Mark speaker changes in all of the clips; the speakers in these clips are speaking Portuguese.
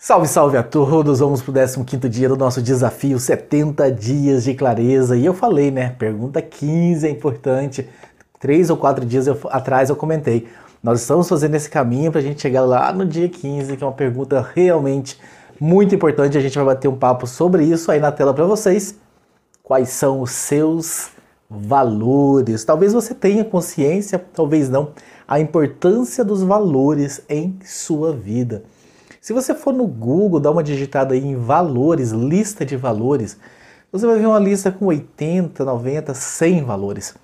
Speaker 1: Salve, salve a todos! Vamos pro 15 dia do nosso desafio 70 dias de clareza. E eu falei, né? Pergunta 15 é importante. Três ou quatro dias eu, atrás eu comentei. Nós estamos fazendo esse caminho para a gente chegar lá no dia 15, que é uma pergunta realmente muito importante. A gente vai bater um papo sobre isso aí na tela para vocês. Quais são os seus valores? Talvez você tenha consciência, talvez não, a importância dos valores em sua vida. Se você for no Google, dar uma digitada aí em valores, lista de valores, você vai ver uma lista com 80, 90, 100 valores.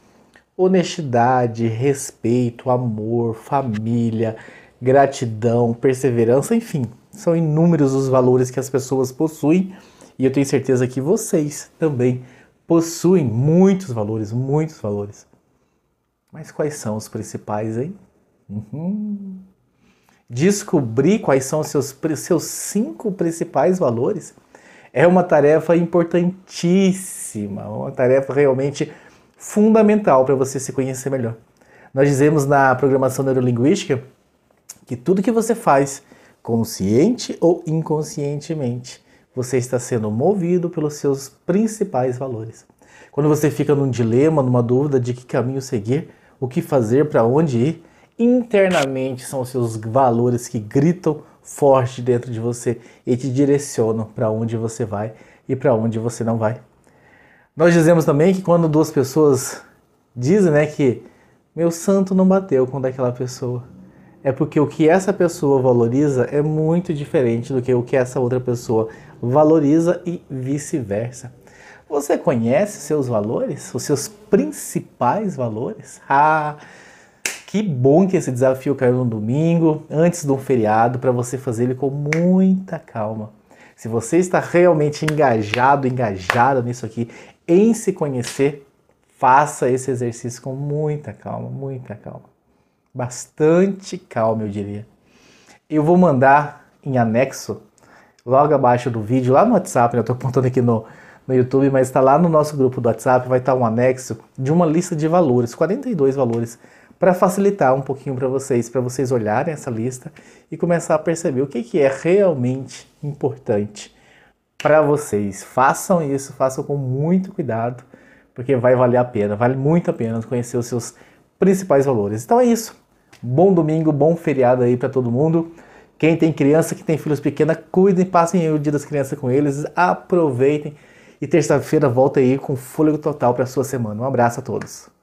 Speaker 1: Honestidade, respeito, amor, família, gratidão, perseverança, enfim, são inúmeros os valores que as pessoas possuem e eu tenho certeza que vocês também possuem muitos valores, muitos valores. Mas quais são os principais, hein? Uhum descobrir quais são os seus, seus cinco principais valores é uma tarefa importantíssima, uma tarefa realmente fundamental para você se conhecer melhor. Nós dizemos na programação neurolinguística que tudo que você faz, consciente ou inconscientemente, você está sendo movido pelos seus principais valores. Quando você fica num dilema, numa dúvida de que caminho seguir, o que fazer, para onde ir, internamente são os seus valores que gritam forte dentro de você e te direcionam para onde você vai e para onde você não vai. Nós dizemos também que quando duas pessoas dizem, né, que meu santo não bateu com daquela pessoa, é porque o que essa pessoa valoriza é muito diferente do que o que essa outra pessoa valoriza e vice-versa. Você conhece seus valores, os seus principais valores? Ah, que bom que esse desafio caiu no domingo, antes de um feriado, para você fazer ele com muita calma. Se você está realmente engajado, engajada nisso aqui, em se conhecer, faça esse exercício com muita calma, muita calma. Bastante calma, eu diria. Eu vou mandar em anexo, logo abaixo do vídeo, lá no WhatsApp, né? eu estou apontando aqui no, no YouTube, mas está lá no nosso grupo do WhatsApp, vai estar um anexo de uma lista de valores, 42 valores para facilitar um pouquinho para vocês, para vocês olharem essa lista e começar a perceber o que, que é realmente importante para vocês. Façam isso, façam com muito cuidado, porque vai valer a pena, vale muito a pena conhecer os seus principais valores. Então é isso. Bom domingo, bom feriado aí para todo mundo. Quem tem criança, que tem filhos pequenos, cuidem, passem o dia das crianças com eles, aproveitem. E terça-feira volta aí com fôlego total para a sua semana. Um abraço a todos.